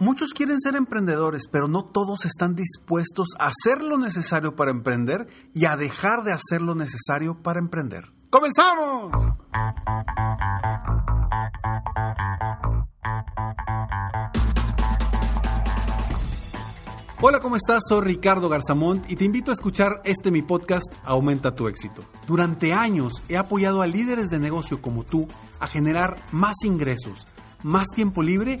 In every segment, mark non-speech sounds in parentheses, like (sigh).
muchos quieren ser emprendedores, pero no todos están dispuestos a hacer lo necesario para emprender y a dejar de hacer lo necesario para emprender. ¡Comenzamos! Hola, ¿cómo estás? Soy Ricardo Garzamont y te invito a escuchar este mi podcast Aumenta tu éxito. Durante años he apoyado a líderes de negocio como tú a generar más ingresos, más tiempo libre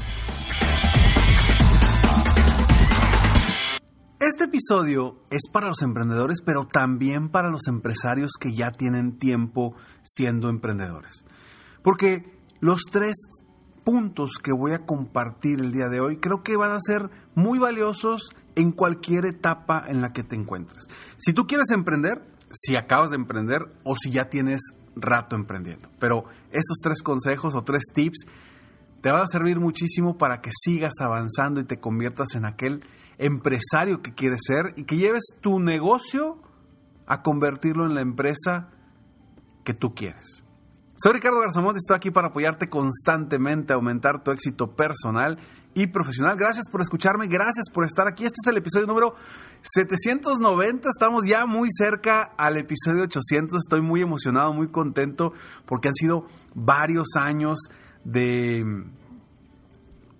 Episodio es para los emprendedores, pero también para los empresarios que ya tienen tiempo siendo emprendedores. Porque los tres puntos que voy a compartir el día de hoy creo que van a ser muy valiosos en cualquier etapa en la que te encuentres. Si tú quieres emprender, si acabas de emprender o si ya tienes rato emprendiendo. Pero estos tres consejos o tres tips te van a servir muchísimo para que sigas avanzando y te conviertas en aquel empresario que quieres ser y que lleves tu negocio a convertirlo en la empresa que tú quieres. Soy Ricardo Garzamont y estoy aquí para apoyarte constantemente a aumentar tu éxito personal y profesional. Gracias por escucharme, gracias por estar aquí. Este es el episodio número 790, estamos ya muy cerca al episodio 800. Estoy muy emocionado, muy contento porque han sido varios años de,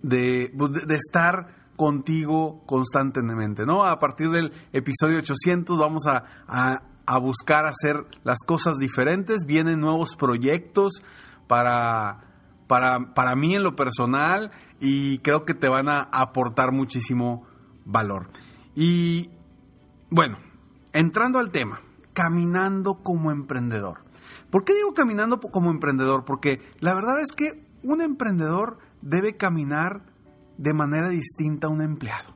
de, de estar contigo constantemente, ¿no? A partir del episodio 800 vamos a, a, a buscar hacer las cosas diferentes, vienen nuevos proyectos para para, para mí en lo personal y creo que te van a aportar muchísimo valor. Y bueno, entrando al tema, caminando como emprendedor. ¿Por qué digo caminando como emprendedor? Porque la verdad es que un emprendedor debe caminar de manera distinta a un empleado.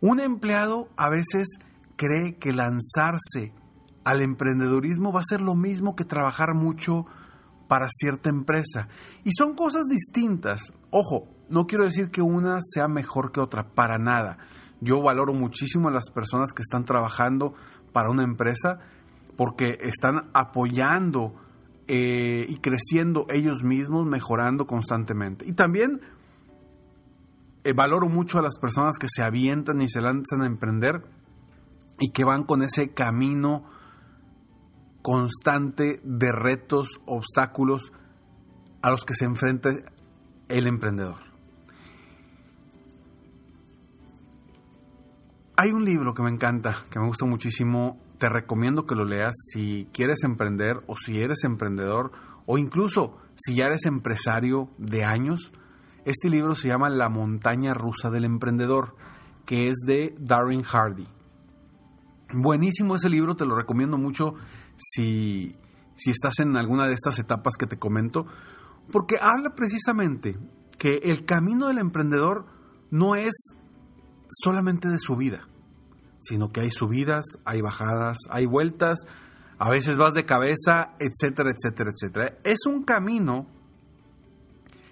Un empleado a veces cree que lanzarse al emprendedurismo va a ser lo mismo que trabajar mucho para cierta empresa. Y son cosas distintas. Ojo, no quiero decir que una sea mejor que otra, para nada. Yo valoro muchísimo a las personas que están trabajando para una empresa porque están apoyando eh, y creciendo ellos mismos, mejorando constantemente. Y también eh, valoro mucho a las personas que se avientan y se lanzan a emprender y que van con ese camino constante de retos, obstáculos a los que se enfrenta el emprendedor. Hay un libro que me encanta, que me gusta muchísimo, te recomiendo que lo leas si quieres emprender o si eres emprendedor o incluso si ya eres empresario de años. Este libro se llama La montaña rusa del emprendedor, que es de Darren Hardy. Buenísimo ese libro, te lo recomiendo mucho si, si estás en alguna de estas etapas que te comento, porque habla precisamente que el camino del emprendedor no es solamente de subida, sino que hay subidas, hay bajadas, hay vueltas, a veces vas de cabeza, etcétera, etcétera, etcétera. Es un camino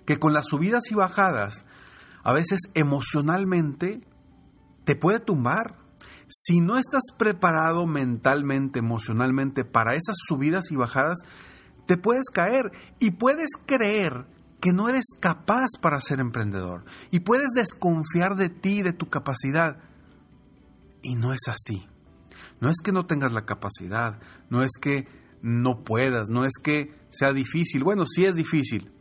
que con las subidas y bajadas, a veces emocionalmente, te puede tumbar, si no estás preparado mentalmente, emocionalmente para esas subidas y bajadas, te puedes caer y puedes creer que no eres capaz para ser emprendedor y puedes desconfiar de ti, de tu capacidad. Y no es así. No es que no tengas la capacidad, no es que no puedas, no es que sea difícil. Bueno, sí es difícil,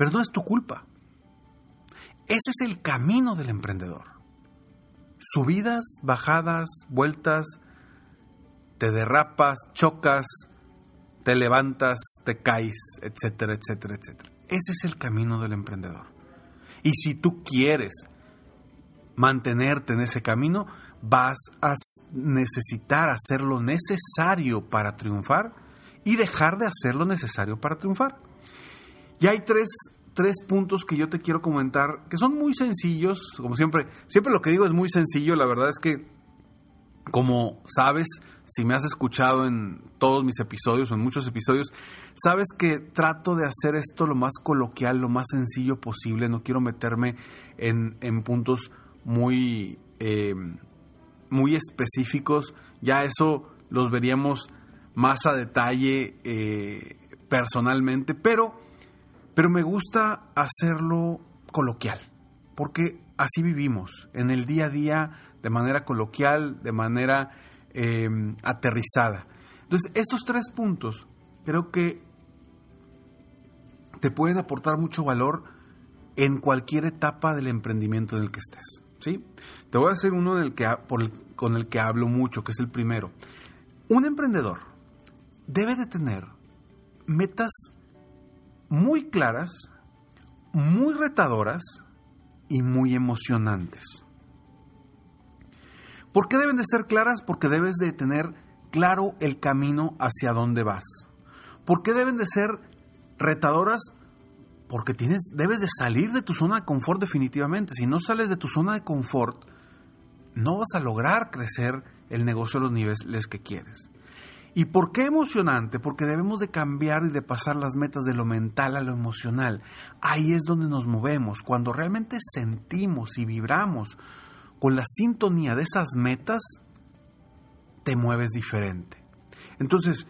pero no es tu culpa. Ese es el camino del emprendedor subidas, bajadas, vueltas, te derrapas, chocas, te levantas, te caes, etcétera, etcétera, etcétera. Ese es el camino del emprendedor. Y si tú quieres mantenerte en ese camino, vas a necesitar hacer lo necesario para triunfar y dejar de hacer lo necesario para triunfar. Y hay tres tres puntos que yo te quiero comentar, que son muy sencillos, como siempre, siempre lo que digo es muy sencillo, la verdad es que, como sabes, si me has escuchado en todos mis episodios en muchos episodios, sabes que trato de hacer esto lo más coloquial, lo más sencillo posible. No quiero meterme en, puntos muy, eh, muy específicos. Ya eso los veríamos más a detalle eh, personalmente, pero, pero me gusta hacerlo coloquial, porque así vivimos, en el día a día, de manera coloquial, de manera em, aterrizada. Entonces, estos tres puntos creo que te pueden aportar mucho valor en cualquier etapa del emprendimiento en el que estés. ¿sí? Te voy a hacer uno que, con el que hablo mucho, que es el primero. Un emprendedor debe de tener metas muy claras, muy retadoras y muy emocionantes. ¿Por qué deben de ser claras? Porque debes de tener claro el camino hacia dónde vas. ¿Por qué deben de ser retadoras? Porque tienes, debes de salir de tu zona de confort definitivamente. Si no sales de tu zona de confort, no vas a lograr crecer el negocio a los niveles que quieres. ¿Y por qué emocionante? Porque debemos de cambiar y de pasar las metas de lo mental a lo emocional. Ahí es donde nos movemos, cuando realmente sentimos y vibramos con la sintonía de esas metas, te mueves diferente. Entonces,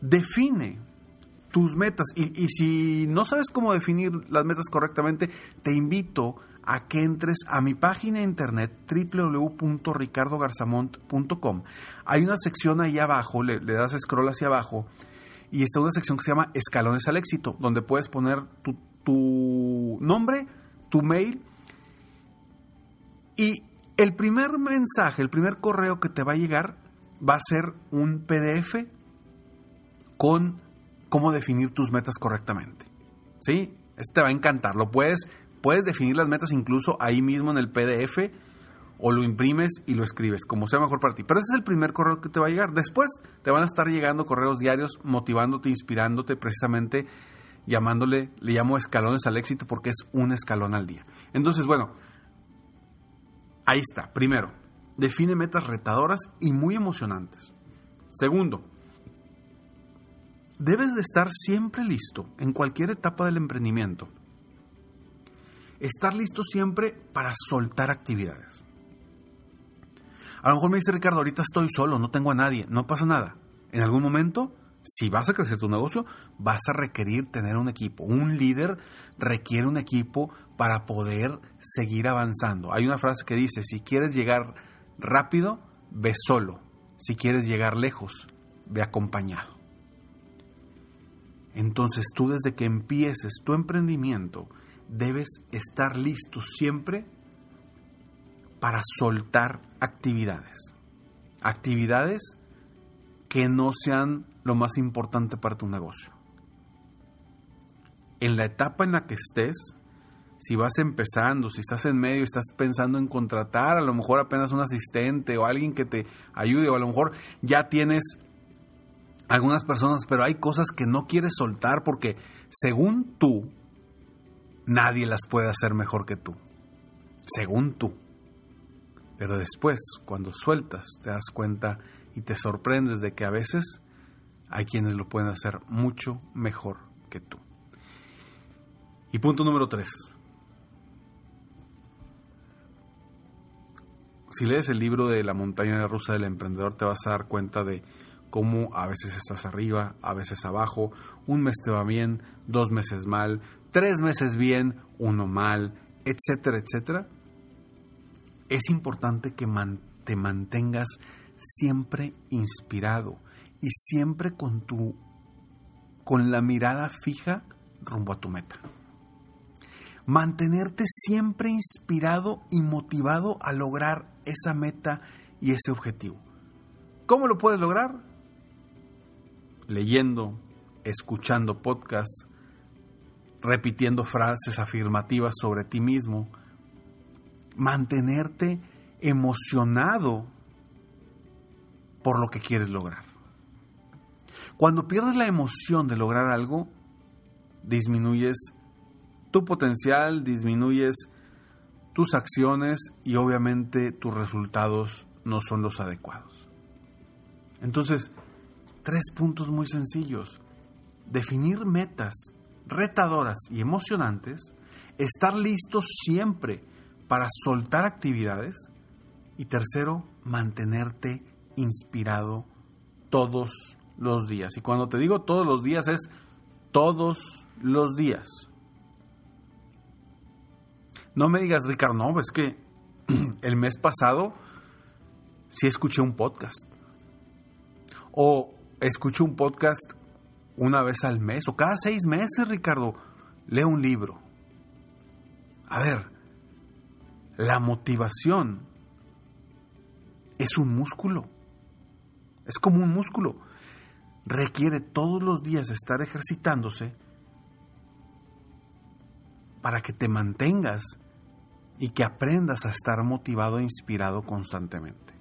define tus metas y, y si no sabes cómo definir las metas correctamente, te invito a que entres a mi página de internet www.ricardogarzamont.com. Hay una sección ahí abajo, le, das scroll hacia abajo y está una sección que se llama Escalones al éxito, donde puedes poner tu, tu nombre, tu mail y el primer mensaje, el primer correo que te va a llegar va a ser un PDF con cómo definir tus metas correctamente. ¿Sí? Este te va a encantar. Lo puedes Puedes definir las metas incluso ahí mismo en el PDF o lo imprimes y lo escribes, como sea mejor para ti. Pero ese es el primer correo que te va a llegar. Después te van a estar llegando correos diarios motivándote, inspirándote, precisamente llamándole, le llamo escalones al éxito porque es un escalón al día. Entonces, bueno, ahí está. Primero, define metas retadoras y muy emocionantes. Segundo, debes de estar siempre listo en cualquier etapa del emprendimiento estar listo siempre para soltar actividades. A lo mejor me dice Ricardo, ahorita estoy solo, no tengo a nadie, no pasa nada. En algún momento, si vas a crecer tu negocio, vas a requerir tener un equipo. Un líder requiere un equipo para poder seguir avanzando. Hay una frase que dice, si quieres llegar rápido, ve solo. Si quieres llegar lejos, ve acompañado. Entonces tú desde que empieces tu emprendimiento, debes estar listo siempre para soltar actividades. Actividades que no sean lo más importante para tu negocio. En la etapa en la que estés, si vas empezando, si estás en medio, estás pensando en contratar a lo mejor apenas un asistente o alguien que te ayude, o a lo mejor ya tienes algunas personas, pero hay cosas que no quieres soltar porque según tú nadie las puede hacer mejor que tú, según tú. Pero después, cuando sueltas, te das cuenta y te sorprendes de que a veces hay quienes lo pueden hacer mucho mejor que tú. Y punto número tres. Si lees el libro de La montaña rusa del emprendedor, te vas a dar cuenta de cómo a veces estás arriba, a veces abajo, un mes te va bien, dos meses mal, tres meses bien, uno mal, etcétera, etcétera, es importante que te mantengas siempre inspirado y siempre con tu con la mirada fija rumbo a tu meta. Mantenerte siempre inspirado y motivado a lograr esa meta y ese objetivo. ¿Cómo lo puedes lograr? Leyendo, escuchando podcasts, repitiendo frases afirmativas sobre ti mismo, mantenerte emocionado por lo que quieres lograr. Cuando pierdes la emoción de lograr algo, disminuyes tu potencial, disminuyes tus acciones y obviamente tus resultados no son los adecuados. Entonces, tres puntos muy sencillos. Definir metas retadoras y emocionantes, estar listos siempre para soltar actividades y tercero, mantenerte inspirado todos los días. Y cuando te digo todos los días es todos los días. No me digas, Ricardo, no, es que (clears throat) el mes pasado sí escuché un podcast. O escuché un podcast una vez al mes o cada seis meses, Ricardo, leo un libro. A ver, la motivación es un músculo. Es como un músculo. Requiere todos los días estar ejercitándose para que te mantengas y que aprendas a estar motivado e inspirado constantemente.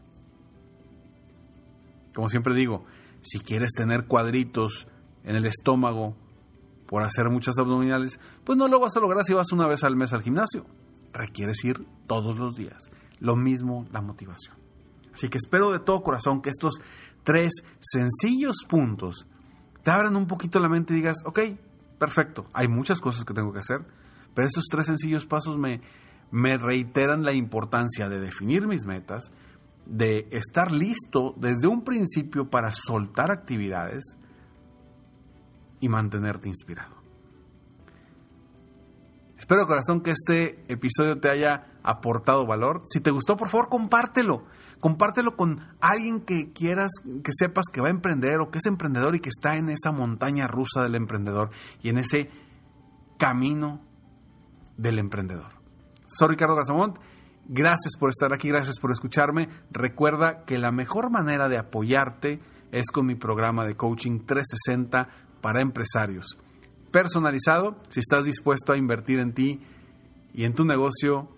Como siempre digo, si quieres tener cuadritos en el estómago por hacer muchas abdominales, pues no lo vas a lograr si vas una vez al mes al gimnasio. Requieres ir todos los días. Lo mismo la motivación. Así que espero de todo corazón que estos tres sencillos puntos te abran un poquito la mente y digas, ok, perfecto, hay muchas cosas que tengo que hacer, pero estos tres sencillos pasos me, me reiteran la importancia de definir mis metas, de estar listo desde un principio para soltar actividades y mantenerte inspirado. Espero corazón que este episodio te haya aportado valor. Si te gustó, por favor, compártelo. Compártelo con alguien que quieras, que sepas que va a emprender o que es emprendedor y que está en esa montaña rusa del emprendedor y en ese camino del emprendedor. Soy Ricardo Garzamont. Gracias por estar aquí, gracias por escucharme. Recuerda que la mejor manera de apoyarte es con mi programa de coaching 360 para empresarios. Personalizado, si estás dispuesto a invertir en ti y en tu negocio,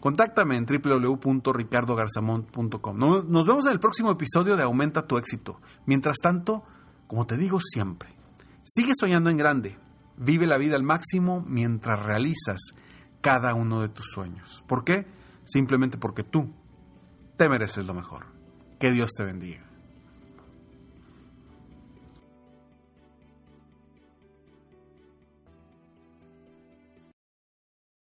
contáctame en www.ricardogarzamont.com. Nos vemos en el próximo episodio de Aumenta tu éxito. Mientras tanto, como te digo siempre, sigue soñando en grande. Vive la vida al máximo mientras realizas cada uno de tus sueños. ¿Por qué? Simplemente porque tú te mereces lo mejor. Que Dios te bendiga.